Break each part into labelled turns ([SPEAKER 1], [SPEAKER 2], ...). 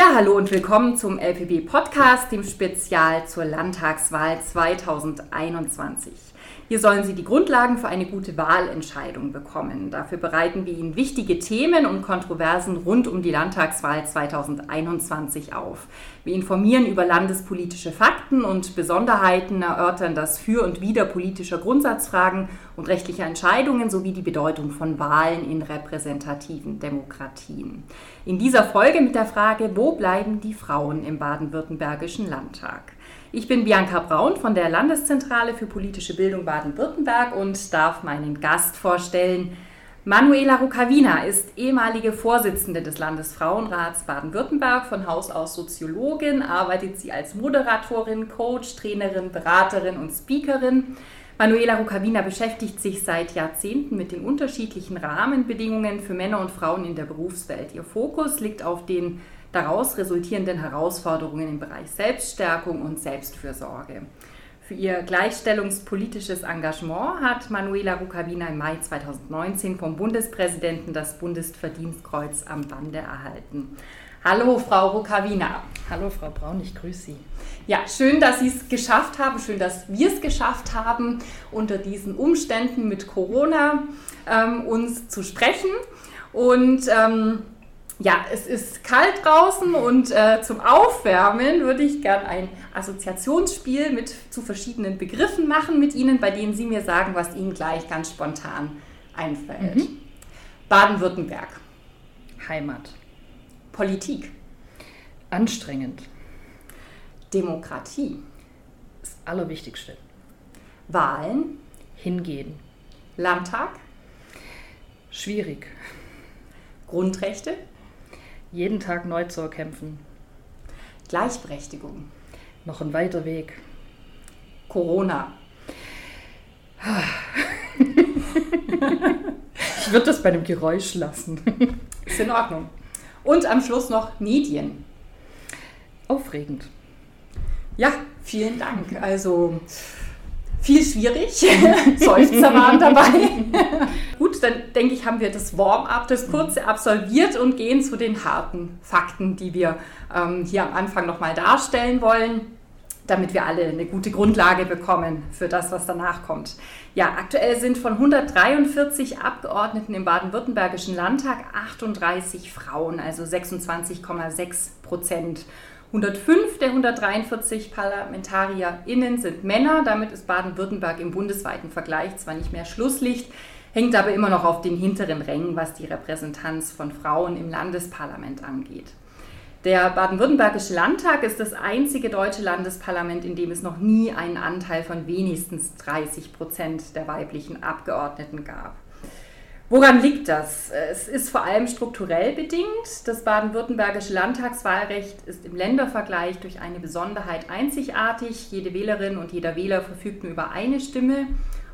[SPEAKER 1] Ja, hallo und willkommen zum LPB Podcast, dem Spezial zur Landtagswahl 2021. Hier sollen Sie die Grundlagen für eine gute Wahlentscheidung bekommen. Dafür bereiten wir Ihnen wichtige Themen und Kontroversen rund um die Landtagswahl 2021 auf. Wir informieren über landespolitische Fakten und Besonderheiten, erörtern das Für und Wider politischer Grundsatzfragen und rechtlicher Entscheidungen sowie die Bedeutung von Wahlen in repräsentativen Demokratien. In dieser Folge mit der Frage, wo bleiben die Frauen im baden-württembergischen Landtag? Ich bin Bianca Braun von der Landeszentrale für politische Bildung Baden-Württemberg und darf meinen Gast vorstellen. Manuela Rukavina ist ehemalige Vorsitzende des Landesfrauenrats Baden-Württemberg, von Haus aus Soziologin, arbeitet sie als Moderatorin, Coach, Trainerin, Beraterin und Speakerin. Manuela Rukavina beschäftigt sich seit Jahrzehnten mit den unterschiedlichen Rahmenbedingungen für Männer und Frauen in der Berufswelt. Ihr Fokus liegt auf den daraus resultierenden Herausforderungen im Bereich Selbststärkung und Selbstfürsorge. Für ihr gleichstellungspolitisches Engagement hat Manuela Rukavina im Mai 2019 vom Bundespräsidenten das Bundesverdienstkreuz am Bande erhalten. Hallo, Frau Rukavina.
[SPEAKER 2] Hallo, Frau Braun, ich grüße Sie.
[SPEAKER 1] Ja, schön, dass Sie es geschafft haben, schön, dass wir es geschafft haben, unter diesen Umständen mit Corona ähm, uns zu sprechen. Und ähm, ja, es ist kalt draußen und äh, zum Aufwärmen würde ich gern ein Assoziationsspiel mit zu verschiedenen Begriffen machen mit Ihnen, bei denen Sie mir sagen, was Ihnen gleich ganz spontan einfällt. Mhm. Baden-Württemberg.
[SPEAKER 2] Heimat.
[SPEAKER 1] Politik.
[SPEAKER 2] Anstrengend.
[SPEAKER 1] Demokratie.
[SPEAKER 2] Das Allerwichtigste.
[SPEAKER 1] Wahlen.
[SPEAKER 2] Hingehen.
[SPEAKER 1] Landtag.
[SPEAKER 2] Schwierig.
[SPEAKER 1] Grundrechte
[SPEAKER 2] jeden Tag neu zu erkämpfen.
[SPEAKER 1] Gleichberechtigung.
[SPEAKER 2] Noch ein weiter Weg.
[SPEAKER 1] Corona.
[SPEAKER 2] ich würde das bei einem Geräusch lassen.
[SPEAKER 1] Ist in Ordnung. Und am Schluss noch Medien.
[SPEAKER 2] Aufregend.
[SPEAKER 1] Ja, vielen Dank. Also viel schwierig. Seufzer waren dabei. Gut, dann denke ich, haben wir das Warm-up, das kurze absolviert und gehen zu den harten Fakten, die wir ähm, hier am Anfang nochmal darstellen wollen, damit wir alle eine gute Grundlage bekommen für das, was danach kommt. Ja, aktuell sind von 143 Abgeordneten im baden-württembergischen Landtag 38 Frauen, also 26,6 Prozent. 105 der 143 ParlamentarierInnen sind Männer. Damit ist Baden-Württemberg im bundesweiten Vergleich zwar nicht mehr Schlusslicht, hängt aber immer noch auf den hinteren Rängen, was die Repräsentanz von Frauen im Landesparlament angeht. Der baden-württembergische Landtag ist das einzige deutsche Landesparlament, in dem es noch nie einen Anteil von wenigstens 30 Prozent der weiblichen Abgeordneten gab. Woran liegt das? Es ist vor allem strukturell bedingt. Das baden-württembergische Landtagswahlrecht ist im Ländervergleich durch eine Besonderheit einzigartig. Jede Wählerin und jeder Wähler verfügt nur über eine Stimme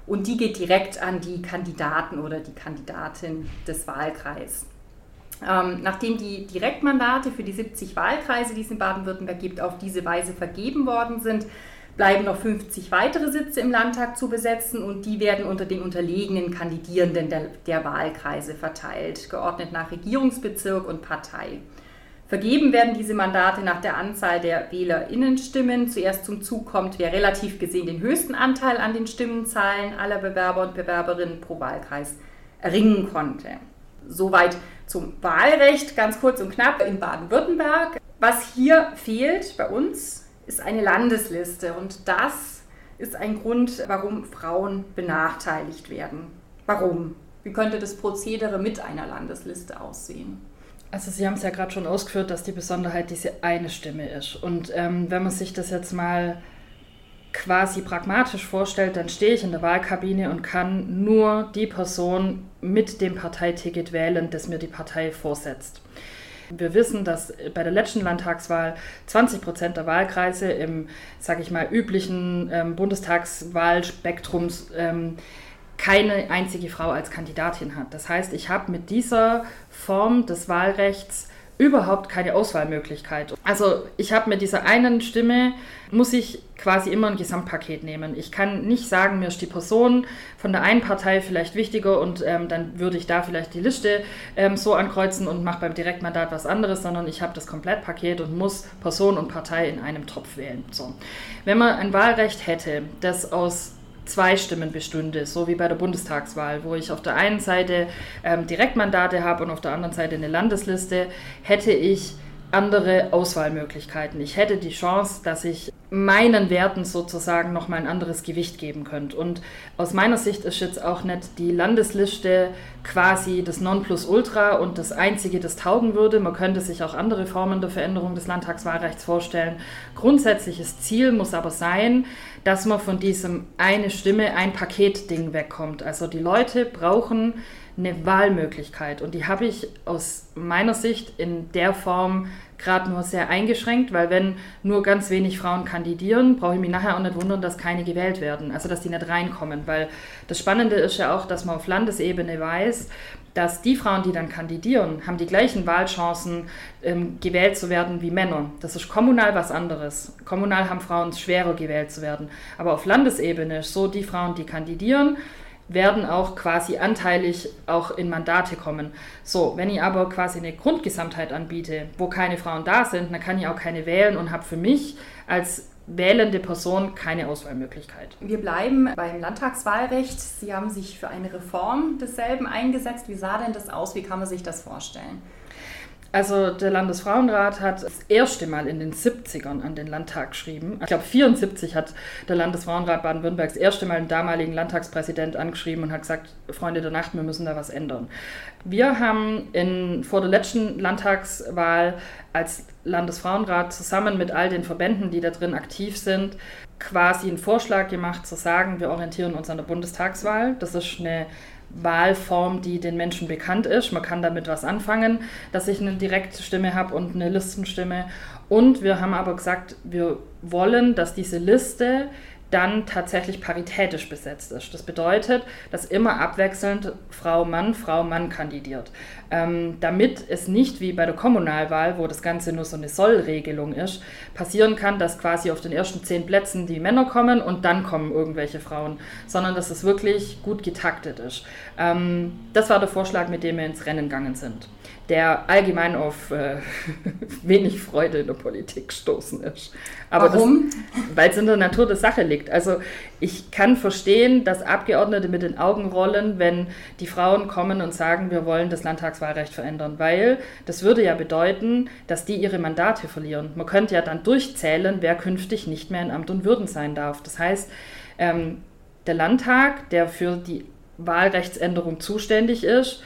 [SPEAKER 1] und die geht direkt an die Kandidaten oder die Kandidatin des Wahlkreises. Ähm, nachdem die Direktmandate für die 70 Wahlkreise, die es in Baden-Württemberg gibt, auf diese Weise vergeben worden sind, bleiben noch 50 weitere Sitze im Landtag zu besetzen und die werden unter den unterlegenen Kandidierenden der, der Wahlkreise verteilt, geordnet nach Regierungsbezirk und Partei. Vergeben werden diese Mandate nach der Anzahl der Wählerinnenstimmen. Zuerst zum Zug kommt, wer relativ gesehen den höchsten Anteil an den Stimmenzahlen aller Bewerber und Bewerberinnen pro Wahlkreis erringen konnte. Soweit zum Wahlrecht, ganz kurz und knapp in Baden-Württemberg. Was hier fehlt bei uns ist eine Landesliste und das ist ein Grund, warum Frauen benachteiligt werden. Warum? Wie könnte das Prozedere mit einer Landesliste aussehen?
[SPEAKER 2] Also Sie haben es ja gerade schon ausgeführt, dass die Besonderheit diese eine Stimme ist. Und ähm, wenn man sich das jetzt mal quasi pragmatisch vorstellt, dann stehe ich in der Wahlkabine und kann nur die Person mit dem Parteiticket wählen, das mir die Partei vorsetzt. Wir wissen, dass bei der letzten Landtagswahl 20 Prozent der Wahlkreise im, sage ich mal, üblichen ähm, Bundestagswahlspektrums ähm, keine einzige Frau als Kandidatin hat. Das heißt, ich habe mit dieser Form des Wahlrechts überhaupt keine Auswahlmöglichkeit. Also ich habe mit dieser einen Stimme, muss ich quasi immer ein Gesamtpaket nehmen. Ich kann nicht sagen, mir ist die Person von der einen Partei vielleicht wichtiger und ähm, dann würde ich da vielleicht die Liste ähm, so ankreuzen und mache beim Direktmandat was anderes, sondern ich habe das Komplettpaket und muss Person und Partei in einem Topf wählen. So. Wenn man ein Wahlrecht hätte, das aus zwei Stimmen bestünde, so wie bei der Bundestagswahl, wo ich auf der einen Seite ähm, Direktmandate habe und auf der anderen Seite eine Landesliste, hätte ich andere Auswahlmöglichkeiten. Ich hätte die Chance, dass ich meinen Werten sozusagen nochmal ein anderes Gewicht geben könnte. Und aus meiner Sicht ist jetzt auch nicht die Landesliste quasi das Nonplusultra und das Einzige, das taugen würde. Man könnte sich auch andere Formen der Veränderung des Landtagswahlrechts vorstellen. Grundsätzliches Ziel muss aber sein, dass man von diesem eine Stimme, ein Paket-Ding wegkommt. Also die Leute brauchen eine Wahlmöglichkeit und die habe ich aus meiner Sicht in der Form gerade nur sehr eingeschränkt, weil wenn nur ganz wenig Frauen kandidieren, brauche ich mich nachher auch nicht wundern, dass keine gewählt werden, also dass die nicht reinkommen, weil das Spannende ist ja auch, dass man auf Landesebene weiß, dass die Frauen, die dann kandidieren, haben die gleichen Wahlchancen, ähm, gewählt zu werden wie Männer. Das ist kommunal was anderes. Kommunal haben Frauen schwerer, gewählt zu werden. Aber auf Landesebene ist so, die Frauen, die kandidieren, werden auch quasi anteilig auch in Mandate kommen. So, wenn ich aber quasi eine Grundgesamtheit anbiete, wo keine Frauen da sind, dann kann ich auch keine wählen und habe für mich als wählende Person keine Auswahlmöglichkeit.
[SPEAKER 1] Wir bleiben beim Landtagswahlrecht. Sie haben sich für eine Reform desselben eingesetzt. Wie sah denn das aus? Wie kann man sich das vorstellen?
[SPEAKER 2] Also der Landesfrauenrat hat das erste Mal in den 70ern an den Landtag geschrieben. Ich glaube 74 hat der Landesfrauenrat Baden-Württemberg das erste Mal den damaligen Landtagspräsident angeschrieben und hat gesagt, Freunde der Nacht, wir müssen da was ändern. Wir haben in, vor der letzten Landtagswahl als Landesfrauenrat zusammen mit all den Verbänden, die da drin aktiv sind, quasi einen Vorschlag gemacht zu sagen, wir orientieren uns an der Bundestagswahl. Das ist eine Wahlform, die den Menschen bekannt ist. Man kann damit was anfangen, dass ich eine Direktstimme habe und eine Listenstimme. Und wir haben aber gesagt, wir wollen, dass diese Liste dann tatsächlich paritätisch besetzt ist. Das bedeutet, dass immer abwechselnd Frau Mann, Frau Mann kandidiert. Ähm, damit es nicht wie bei der Kommunalwahl, wo das Ganze nur so eine Sollregelung ist, passieren kann, dass quasi auf den ersten zehn Plätzen die Männer kommen und dann kommen irgendwelche Frauen, sondern dass es wirklich gut getaktet ist. Ähm, das war der Vorschlag, mit dem wir ins Rennen gegangen sind der allgemein auf äh, wenig Freude in der Politik stoßen ist.
[SPEAKER 1] Aber Warum?
[SPEAKER 2] Weil es in der Natur der Sache liegt. Also ich kann verstehen, dass Abgeordnete mit den Augen rollen, wenn die Frauen kommen und sagen, wir wollen das Landtagswahlrecht verändern, weil das würde ja bedeuten, dass die ihre Mandate verlieren. Man könnte ja dann durchzählen, wer künftig nicht mehr in Amt und Würden sein darf. Das heißt, ähm, der Landtag, der für die Wahlrechtsänderung zuständig ist,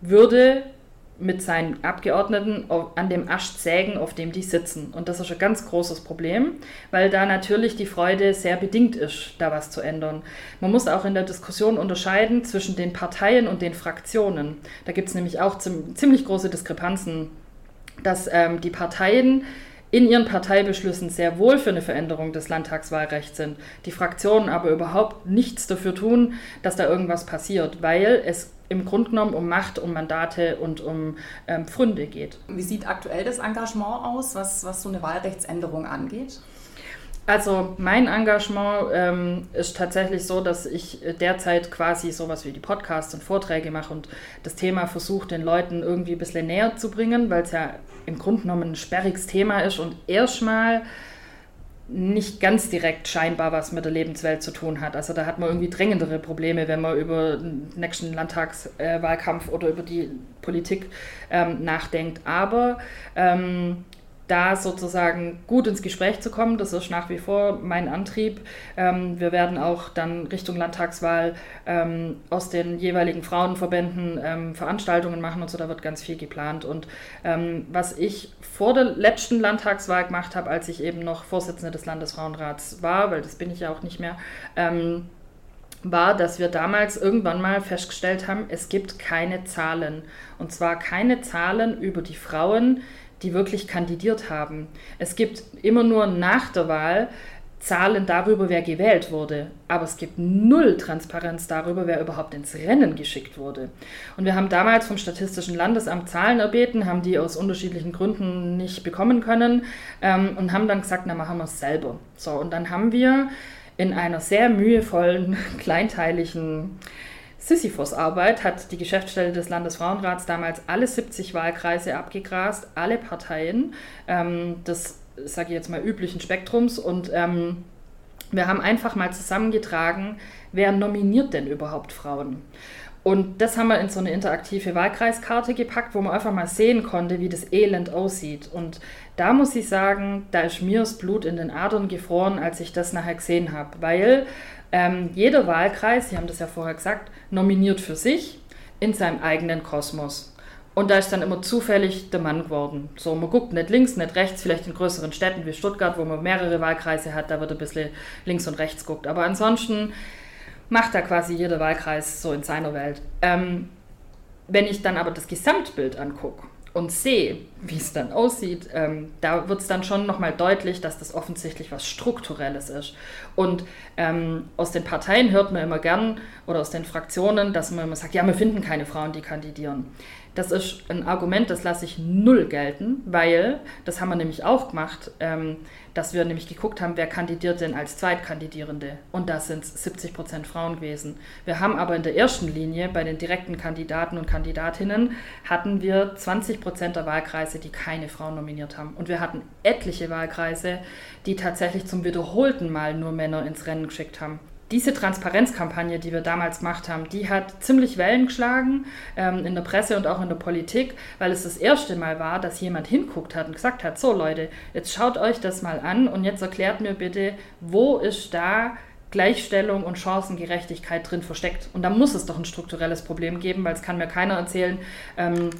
[SPEAKER 2] würde mit seinen Abgeordneten an dem Ast sägen, auf dem die sitzen. Und das ist ein ganz großes Problem, weil da natürlich die Freude sehr bedingt ist, da was zu ändern. Man muss auch in der Diskussion unterscheiden zwischen den Parteien und den Fraktionen. Da gibt es nämlich auch ziemlich große Diskrepanzen, dass ähm, die Parteien in ihren Parteibeschlüssen sehr wohl für eine Veränderung des Landtagswahlrechts sind, die Fraktionen aber überhaupt nichts dafür tun, dass da irgendwas passiert, weil es im Grunde genommen um Macht, um Mandate und um ähm, Pfründe geht.
[SPEAKER 1] Wie sieht aktuell das Engagement aus, was, was so eine Wahlrechtsänderung angeht?
[SPEAKER 2] Also mein Engagement ähm, ist tatsächlich so, dass ich derzeit quasi sowas wie die Podcasts und Vorträge mache und das Thema versuche, den Leuten irgendwie ein bisschen näher zu bringen, weil es ja im Grunde genommen ein sperriges Thema ist und erstmal nicht ganz direkt scheinbar was mit der Lebenswelt zu tun hat. Also da hat man irgendwie dringendere Probleme, wenn man über den nächsten Landtagswahlkampf oder über die Politik ähm, nachdenkt. Aber ähm, da sozusagen gut ins Gespräch zu kommen. Das ist nach wie vor mein Antrieb. Ähm, wir werden auch dann Richtung Landtagswahl ähm, aus den jeweiligen Frauenverbänden ähm, Veranstaltungen machen und so, da wird ganz viel geplant. Und ähm, was ich vor der letzten Landtagswahl gemacht habe, als ich eben noch Vorsitzende des Landesfrauenrats war, weil das bin ich ja auch nicht mehr, ähm, war, dass wir damals irgendwann mal festgestellt haben, es gibt keine Zahlen. Und zwar keine Zahlen über die Frauen, die wirklich kandidiert haben. Es gibt immer nur nach der Wahl Zahlen darüber, wer gewählt wurde, aber es gibt null Transparenz darüber, wer überhaupt ins Rennen geschickt wurde. Und wir haben damals vom Statistischen Landesamt Zahlen erbeten, haben die aus unterschiedlichen Gründen nicht bekommen können ähm, und haben dann gesagt, na machen wir es selber. So, und dann haben wir in einer sehr mühevollen, kleinteiligen Sisyphos-Arbeit hat die Geschäftsstelle des Landesfrauenrats damals alle 70 Wahlkreise abgegrast, alle Parteien. Ähm, das sage ich jetzt mal, üblichen Spektrums. Und ähm, wir haben einfach mal zusammengetragen, wer nominiert denn überhaupt Frauen? Und das haben wir in so eine interaktive Wahlkreiskarte gepackt, wo man einfach mal sehen konnte, wie das Elend aussieht. Und da muss ich sagen, da ist mir das Blut in den Adern gefroren, als ich das nachher gesehen habe. Weil ähm, jeder Wahlkreis, Sie haben das ja vorher gesagt, nominiert für sich in seinem eigenen Kosmos. Und da ist dann immer zufällig der Mann geworden. So, man guckt nicht links, nicht rechts, vielleicht in größeren Städten wie Stuttgart, wo man mehrere Wahlkreise hat, da wird ein bisschen links und rechts guckt. Aber ansonsten macht da quasi jeder Wahlkreis so in seiner Welt. Ähm, wenn ich dann aber das Gesamtbild angucke und sehe, wie es dann aussieht, ähm, da wird es dann schon nochmal deutlich, dass das offensichtlich was Strukturelles ist. Und ähm, aus den Parteien hört man immer gern oder aus den Fraktionen, dass man immer sagt, ja, wir finden keine Frauen, die kandidieren. Das ist ein Argument, das lasse ich null gelten, weil, das haben wir nämlich auch gemacht, ähm, dass wir nämlich geguckt haben, wer kandidiert denn als Zweitkandidierende. Und da sind es 70 Prozent Frauen gewesen. Wir haben aber in der ersten Linie, bei den direkten Kandidaten und Kandidatinnen, hatten wir 20 Prozent der Wahlkreise, die keine Frauen nominiert haben. Und wir hatten etliche Wahlkreise, die tatsächlich zum wiederholten Mal nur Männer ins Rennen geschickt haben diese Transparenzkampagne, die wir damals gemacht haben, die hat ziemlich Wellen geschlagen ähm, in der Presse und auch in der Politik, weil es das erste Mal war, dass jemand hinguckt hat und gesagt hat, so Leute, jetzt schaut euch das mal an und jetzt erklärt mir bitte, wo ist da Gleichstellung und Chancengerechtigkeit drin versteckt. Und da muss es doch ein strukturelles Problem geben, weil es kann mir keiner erzählen, ähm,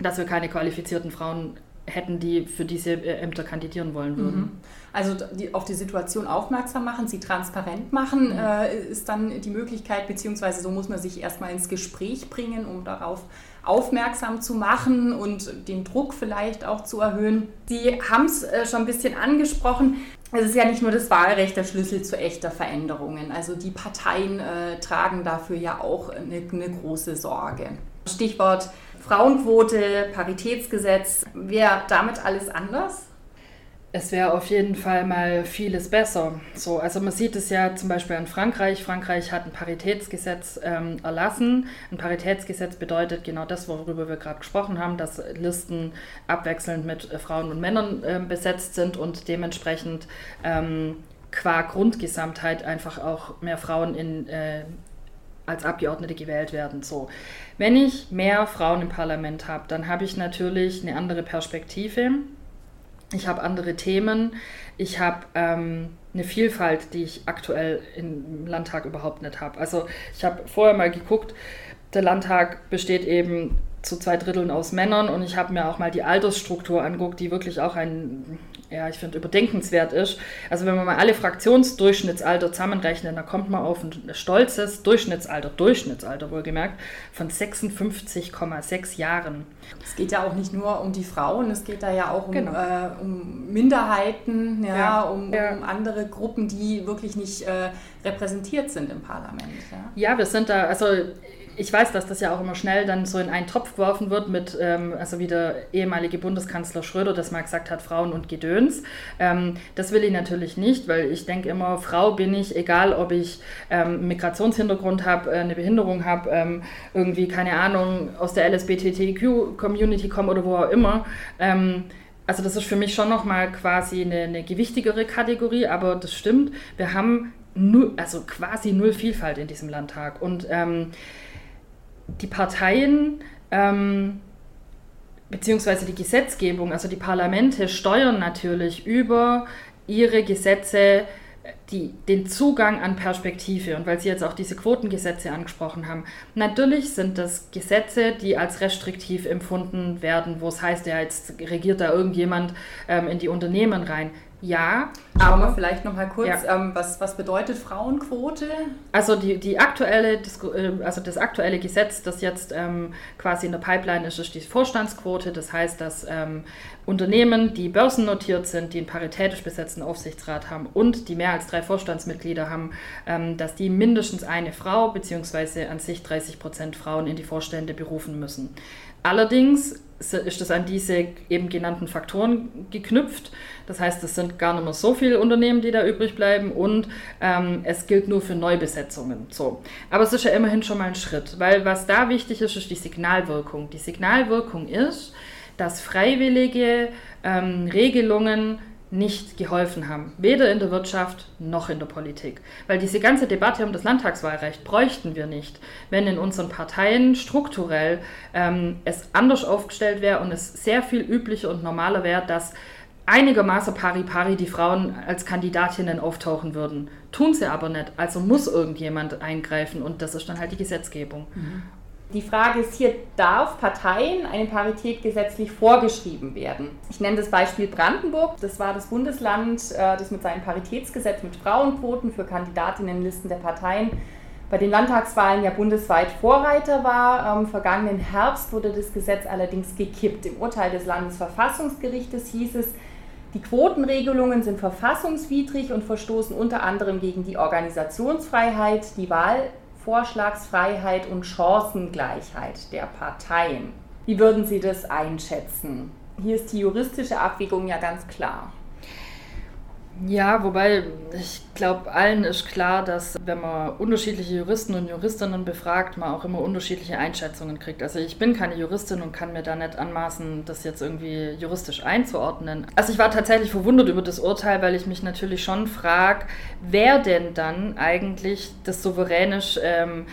[SPEAKER 2] dass wir keine qualifizierten Frauen hätten, die für diese äh, Ämter kandidieren wollen würden. Mhm.
[SPEAKER 1] Also die, auf die Situation aufmerksam machen, sie transparent machen, mhm. äh, ist dann die Möglichkeit, beziehungsweise so muss man sich erstmal ins Gespräch bringen, um darauf aufmerksam zu machen und den Druck vielleicht auch zu erhöhen. Sie haben es äh, schon ein bisschen angesprochen. Es ist ja nicht nur das Wahlrecht der Schlüssel zu echter Veränderungen. Also die Parteien äh, tragen dafür ja auch eine, eine große Sorge. Stichwort Frauenquote, Paritätsgesetz. Wäre damit alles anders?
[SPEAKER 2] Es wäre auf jeden Fall mal vieles besser. So, also man sieht es ja zum Beispiel in Frankreich. Frankreich hat ein Paritätsgesetz ähm, erlassen. Ein Paritätsgesetz bedeutet genau das, worüber wir gerade gesprochen haben, dass Listen abwechselnd mit äh, Frauen und Männern äh, besetzt sind und dementsprechend ähm, qua Grundgesamtheit einfach auch mehr Frauen in, äh, als Abgeordnete gewählt werden. So. Wenn ich mehr Frauen im Parlament habe, dann habe ich natürlich eine andere Perspektive. Ich habe andere Themen. Ich habe ähm, eine Vielfalt, die ich aktuell im Landtag überhaupt nicht habe. Also ich habe vorher mal geguckt, der Landtag besteht eben zu zwei Dritteln aus Männern und ich habe mir auch mal die Altersstruktur anguckt, die wirklich auch ein ja, ich finde, überdenkenswert ist. Also wenn man mal alle Fraktionsdurchschnittsalter zusammenrechnet, dann kommt man auf ein stolzes Durchschnittsalter, Durchschnittsalter wohlgemerkt, von 56,6 Jahren.
[SPEAKER 1] Es geht ja auch nicht nur um die Frauen, es geht da ja auch um, genau. äh, um Minderheiten, ja, ja. Um, Um, andere Gruppen, die wirklich nicht äh, repräsentiert sind im Parlament.
[SPEAKER 2] Ja. ja, wir sind da, also ich weiß, dass das ja auch immer schnell dann so in einen Topf geworfen wird mit, ähm, also wie der ehemalige Bundeskanzler Schröder das mal gesagt hat, Frauen und Gedöns. Ähm, das will ich natürlich nicht, weil ich denke immer, Frau bin ich, egal ob ich ähm, Migrationshintergrund habe, äh, eine Behinderung habe, ähm, irgendwie, keine Ahnung, aus der LSBTTQ-Community komme oder wo auch immer. Ähm, also das ist für mich schon nochmal quasi eine, eine gewichtigere Kategorie, aber das stimmt, wir haben null, also quasi null Vielfalt in diesem Landtag. Und ähm, die Parteien ähm, beziehungsweise die Gesetzgebung, also die Parlamente steuern natürlich über ihre Gesetze die, den Zugang an Perspektive. Und weil Sie jetzt auch diese Quotengesetze angesprochen haben, natürlich sind das Gesetze, die als restriktiv empfunden werden, wo es heißt, ja, jetzt regiert da irgendjemand ähm, in die Unternehmen rein. Ja,
[SPEAKER 1] Schauen aber wir vielleicht noch mal kurz, ja. ähm, was, was bedeutet Frauenquote?
[SPEAKER 2] Also die, die aktuelle, äh, also das aktuelle Gesetz, das jetzt ähm, quasi in der Pipeline ist, ist die Vorstandsquote. Das heißt, dass ähm, Unternehmen, die börsennotiert sind, die einen paritätisch besetzten Aufsichtsrat haben und die mehr als drei Vorstandsmitglieder haben, ähm, dass die mindestens eine Frau bzw. an sich 30 Prozent Frauen in die Vorstände berufen müssen. Allerdings ist das an diese eben genannten Faktoren geknüpft. Das heißt, es sind gar nicht mehr so viele Unternehmen, die da übrig bleiben und ähm, es gilt nur für Neubesetzungen. So. Aber es ist ja immerhin schon mal ein Schritt, weil was da wichtig ist, ist die Signalwirkung. Die Signalwirkung ist, dass freiwillige ähm, Regelungen nicht geholfen haben, weder in der Wirtschaft noch in der Politik. Weil diese ganze Debatte um das Landtagswahlrecht bräuchten wir nicht, wenn in unseren Parteien strukturell ähm, es anders aufgestellt wäre und es sehr viel üblicher und normaler wäre, dass einigermaßen pari-pari die Frauen als Kandidatinnen auftauchen würden. Tun sie aber nicht, also muss irgendjemand eingreifen und das ist dann halt die Gesetzgebung. Mhm.
[SPEAKER 1] Die Frage ist hier, darf Parteien eine Parität gesetzlich vorgeschrieben werden? Ich nenne das Beispiel Brandenburg. Das war das Bundesland, äh, das mit seinem Paritätsgesetz mit Frauenquoten für Kandidatinnenlisten der Parteien bei den Landtagswahlen ja bundesweit Vorreiter war. Am vergangenen Herbst wurde das Gesetz allerdings gekippt. Im Urteil des Landesverfassungsgerichtes hieß es, die Quotenregelungen sind verfassungswidrig und verstoßen unter anderem gegen die Organisationsfreiheit, die Wahl Vorschlagsfreiheit und Chancengleichheit der Parteien. Wie würden Sie das einschätzen? Hier ist die juristische Abwägung ja ganz klar.
[SPEAKER 2] Ja, wobei ich glaube, allen ist klar, dass wenn man unterschiedliche Juristen und Juristinnen befragt, man auch immer unterschiedliche Einschätzungen kriegt. Also ich bin keine Juristin und kann mir da nicht anmaßen, das jetzt irgendwie juristisch einzuordnen. Also ich war tatsächlich verwundert über das Urteil, weil ich mich natürlich schon frage, wer denn dann eigentlich das souveränisch ähm,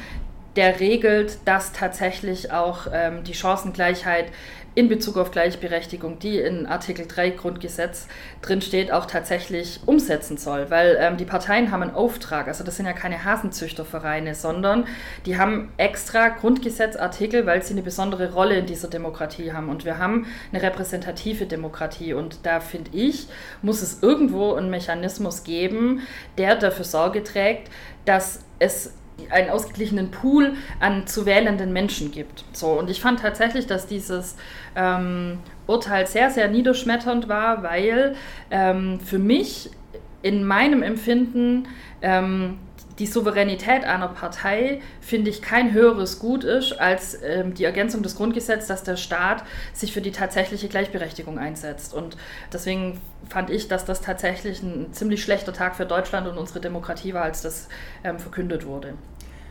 [SPEAKER 2] der regelt, dass tatsächlich auch ähm, die Chancengleichheit in Bezug auf Gleichberechtigung, die in Artikel 3 Grundgesetz drin steht, auch tatsächlich umsetzen soll. Weil ähm, die Parteien haben einen Auftrag, also das sind ja keine Hasenzüchtervereine, sondern die haben extra Grundgesetzartikel, weil sie eine besondere Rolle in dieser Demokratie haben. Und wir haben eine repräsentative Demokratie. Und da finde ich, muss es irgendwo einen Mechanismus geben, der dafür Sorge trägt, dass es einen ausgeglichenen Pool an zu wählenden Menschen gibt. So, und ich fand tatsächlich, dass dieses ähm, Urteil sehr, sehr niederschmetternd war, weil ähm, für mich in meinem Empfinden ähm, die Souveränität einer Partei, finde ich, kein höheres Gut ist als ähm, die Ergänzung des Grundgesetzes, dass der Staat sich für die tatsächliche Gleichberechtigung einsetzt. Und deswegen fand ich, dass das tatsächlich ein ziemlich schlechter Tag für Deutschland und unsere Demokratie war, als das ähm, verkündet wurde.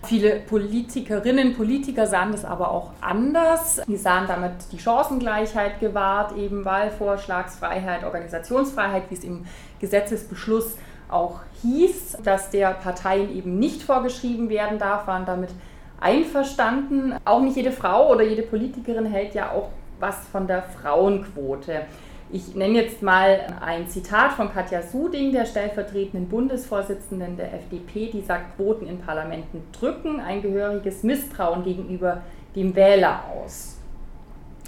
[SPEAKER 1] Viele Politikerinnen, Politiker sahen das aber auch anders. Die sahen damit die Chancengleichheit gewahrt, eben Wahlvorschlagsfreiheit, Organisationsfreiheit, wie es im Gesetzesbeschluss auch hieß, dass der Parteien eben nicht vorgeschrieben werden darf, waren damit einverstanden. Auch nicht jede Frau oder jede Politikerin hält ja auch was von der Frauenquote. Ich nenne jetzt mal ein Zitat von Katja Suding, der stellvertretenden Bundesvorsitzenden der FDP, die sagt, Quoten in Parlamenten drücken ein gehöriges Misstrauen gegenüber dem Wähler aus.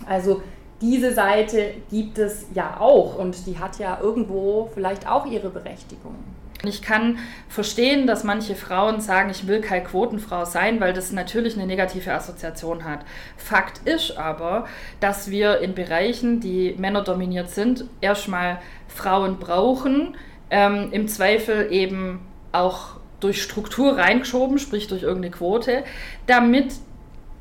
[SPEAKER 1] Also diese Seite gibt es ja auch und die hat ja irgendwo vielleicht auch ihre Berechtigung.
[SPEAKER 2] Ich kann verstehen, dass manche Frauen sagen, ich will keine Quotenfrau sein, weil das natürlich eine negative Assoziation hat. Fakt ist aber, dass wir in Bereichen, die männerdominiert sind, erstmal Frauen brauchen, ähm, im Zweifel eben auch durch Struktur reingeschoben, sprich durch irgendeine Quote, damit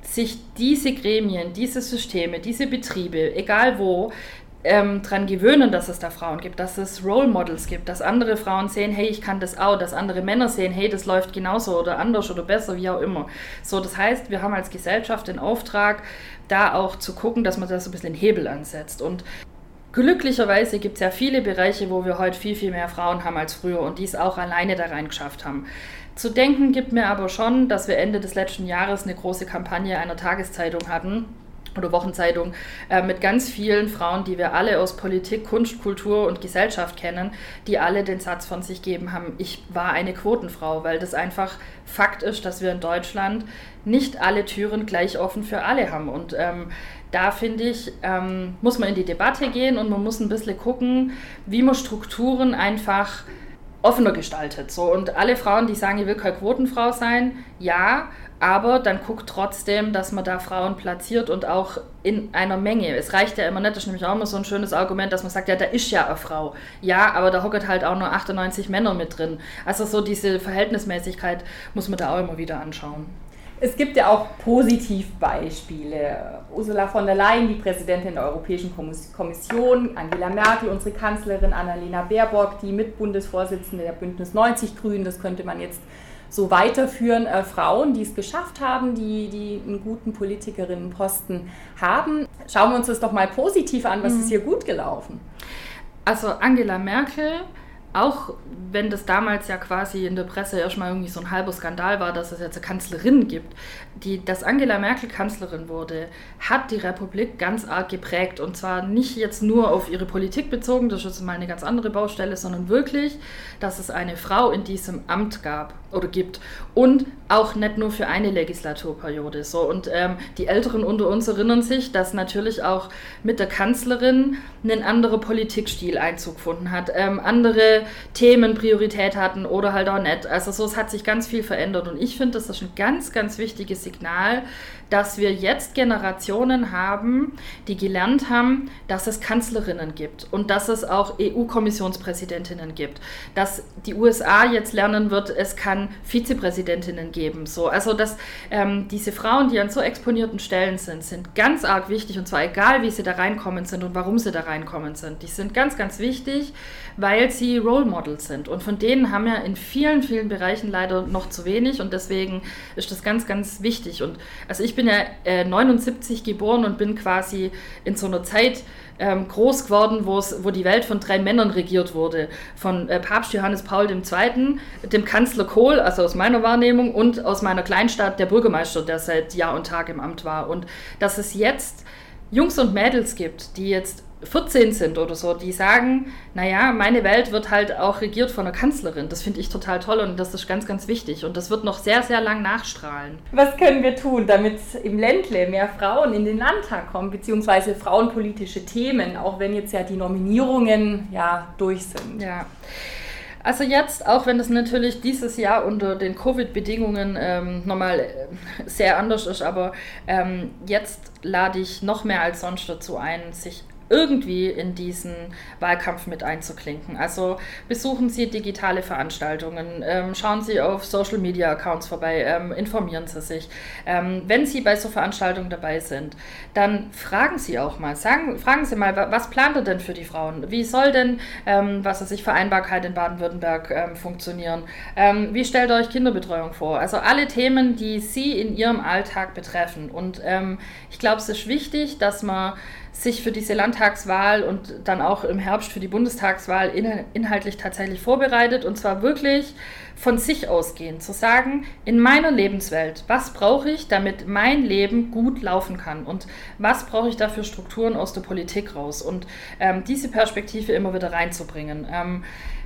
[SPEAKER 2] sich diese Gremien, diese Systeme, diese Betriebe, egal wo, ähm, daran gewöhnen, dass es da Frauen gibt, dass es Role Models gibt, dass andere Frauen sehen, hey, ich kann das auch, dass andere Männer sehen, hey, das läuft genauso oder anders oder besser, wie auch immer. So, das heißt, wir haben als Gesellschaft den Auftrag, da auch zu gucken, dass man da so ein bisschen Hebel ansetzt. Und glücklicherweise gibt es ja viele Bereiche, wo wir heute viel, viel mehr Frauen haben als früher und die es auch alleine da rein geschafft haben. Zu denken gibt mir aber schon, dass wir Ende des letzten Jahres eine große Kampagne einer Tageszeitung hatten, oder Wochenzeitung äh, mit ganz vielen Frauen, die wir alle aus Politik, Kunst, Kultur und Gesellschaft kennen, die alle den Satz von sich geben haben, ich war eine Quotenfrau, weil das einfach Fakt ist, dass wir in Deutschland nicht alle Türen gleich offen für alle haben. Und ähm, da finde ich, ähm, muss man in die Debatte gehen und man muss ein bisschen gucken, wie man Strukturen einfach offener gestaltet. So. Und alle Frauen, die sagen, ich will keine Quotenfrau sein, ja, aber dann guckt trotzdem, dass man da Frauen platziert und auch in einer Menge. Es reicht ja immer nicht, das ist nämlich auch immer so ein schönes Argument, dass man sagt, ja, da ist ja eine Frau. Ja, aber da hockert halt auch nur 98 Männer mit drin. Also so diese Verhältnismäßigkeit muss man da auch immer wieder anschauen.
[SPEAKER 1] Es gibt ja auch Positivbeispiele. Ursula von der Leyen, die Präsidentin der Europäischen Kommission, Angela Merkel, unsere Kanzlerin Annalena Baerbock, die Mitbundesvorsitzende der Bündnis 90 Grünen, das könnte man jetzt so weiterführen. Äh, Frauen, die es geschafft haben, die, die einen guten Politikerinnenposten haben. Schauen wir uns das doch mal positiv an, was mhm. ist hier gut gelaufen?
[SPEAKER 2] Also Angela Merkel auch wenn das damals ja quasi in der Presse erstmal irgendwie so ein halber Skandal war, dass es jetzt eine Kanzlerin gibt, die, dass Angela Merkel Kanzlerin wurde, hat die Republik ganz arg geprägt. Und zwar nicht jetzt nur auf ihre Politik bezogen, das ist jetzt mal eine ganz andere Baustelle, sondern wirklich, dass es eine Frau in diesem Amt gab oder gibt. Und auch nicht nur für eine Legislaturperiode. So. Und ähm, die Älteren unter uns erinnern sich, dass natürlich auch mit der Kanzlerin ein anderer Politikstil Einzug gefunden hat, ähm, andere Themen Priorität hatten oder halt auch nicht. Also so, es hat sich ganz viel verändert. Und ich finde, das ist ein ganz, ganz wichtiges Signal, dass wir jetzt Generationen haben, die gelernt haben, dass es Kanzlerinnen gibt und dass es auch EU-Kommissionspräsidentinnen gibt. Dass die USA jetzt lernen wird, es kann Vizepräsidentinnen geben. So, also dass ähm, diese Frauen, die an so exponierten Stellen sind, sind ganz arg wichtig und zwar egal, wie sie da reinkommen sind und warum sie da reinkommen sind. Die sind ganz, ganz wichtig, weil sie Role Models sind. Und von denen haben wir in vielen, vielen Bereichen leider noch zu wenig und deswegen ist das ganz, ganz wichtig. Und also ich bin ja äh, 79 geboren und bin quasi in so einer Zeit ähm, groß geworden, wo die Welt von drei Männern regiert wurde. Von äh, Papst Johannes Paul II., dem Kanzler Kohl, also aus meiner Wahrnehmung, und aus meiner Kleinstadt der Bürgermeister, der seit Jahr und Tag im Amt war. Und dass es jetzt Jungs und Mädels gibt, die jetzt 14 sind oder so, die sagen, naja, meine Welt wird halt auch regiert von einer Kanzlerin. Das finde ich total toll und das ist ganz, ganz wichtig. Und das wird noch sehr, sehr lang nachstrahlen.
[SPEAKER 1] Was können wir tun, damit im Ländle mehr Frauen in den Landtag kommen, beziehungsweise frauenpolitische Themen, auch wenn jetzt ja die Nominierungen ja durch sind?
[SPEAKER 2] Ja. Also jetzt, auch wenn es natürlich dieses Jahr unter den Covid-Bedingungen ähm, nochmal äh, sehr anders ist, aber ähm, jetzt lade ich noch mehr als sonst dazu ein, sich irgendwie in diesen Wahlkampf mit einzuklinken. Also besuchen Sie digitale Veranstaltungen, ähm, schauen Sie auf Social Media Accounts vorbei, ähm, informieren Sie sich. Ähm, wenn Sie bei so Veranstaltungen dabei sind, dann fragen Sie auch mal, sagen, fragen Sie mal, was plant ihr denn für die Frauen? Wie soll denn, ähm, was weiß ich, Vereinbarkeit in Baden-Württemberg ähm, funktionieren? Ähm, wie stellt ihr euch Kinderbetreuung vor? Also alle Themen, die Sie in Ihrem Alltag betreffen. Und ich glaube, es ist wichtig, dass man sich für diese Landtagswahl und dann auch im Herbst für die Bundestagswahl inhaltlich tatsächlich vorbereitet und zwar wirklich von sich ausgehend zu sagen, in meiner Lebenswelt, was brauche ich, damit mein Leben gut laufen kann und was brauche ich da für Strukturen aus der Politik raus und ähm, diese Perspektive immer wieder reinzubringen. Ähm,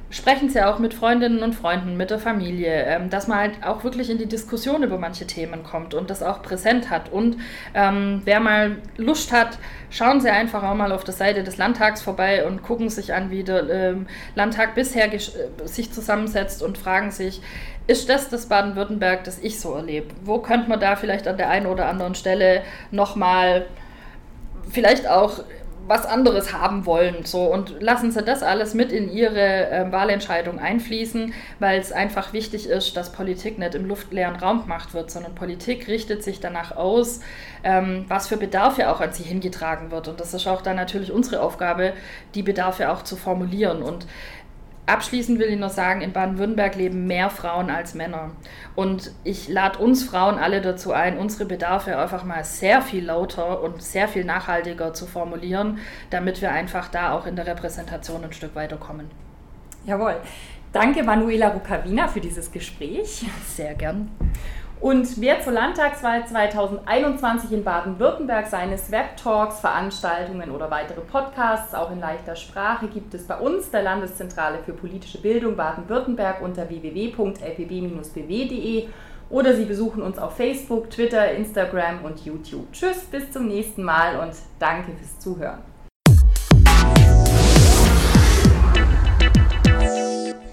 [SPEAKER 2] sprechen Sie auch mit Freundinnen und Freunden, mit der Familie, ähm, dass man halt auch wirklich in die Diskussion über manche Themen kommt und das auch präsent hat. Und ähm, wer mal Lust hat, schauen Sie einfach auch mal auf der Seite des Landtags vorbei und gucken sich an, wie der ähm, Landtag bisher äh, sich zusammensetzt und fragen sich, ist das das Baden-Württemberg, das ich so erlebe? Wo könnte man da vielleicht an der einen oder anderen Stelle nochmal vielleicht auch was anderes haben wollen. So. Und lassen Sie das alles mit in Ihre äh, Wahlentscheidung einfließen, weil es einfach wichtig ist, dass Politik nicht im luftleeren Raum gemacht wird, sondern Politik richtet sich danach aus, ähm, was für Bedarfe auch an sie hingetragen wird. Und das ist auch dann natürlich unsere Aufgabe, die Bedarfe auch zu formulieren. Und Abschließend will ich noch sagen, in Baden-Württemberg leben mehr Frauen als Männer. Und ich lade uns Frauen alle dazu ein, unsere Bedarfe einfach mal sehr viel lauter und sehr viel nachhaltiger zu formulieren, damit wir einfach da auch in der Repräsentation ein Stück weiterkommen.
[SPEAKER 1] Jawohl. Danke Manuela Rukavina für dieses Gespräch.
[SPEAKER 2] Sehr gern.
[SPEAKER 1] Und wer zur Landtagswahl 2021 in Baden-Württemberg seines Webtalks, Veranstaltungen oder weitere Podcasts auch in leichter Sprache gibt es bei uns, der Landeszentrale für politische Bildung Baden-Württemberg unter www.lpb-bw.de oder Sie besuchen uns auf Facebook, Twitter, Instagram und YouTube. Tschüss, bis zum nächsten Mal und danke fürs Zuhören.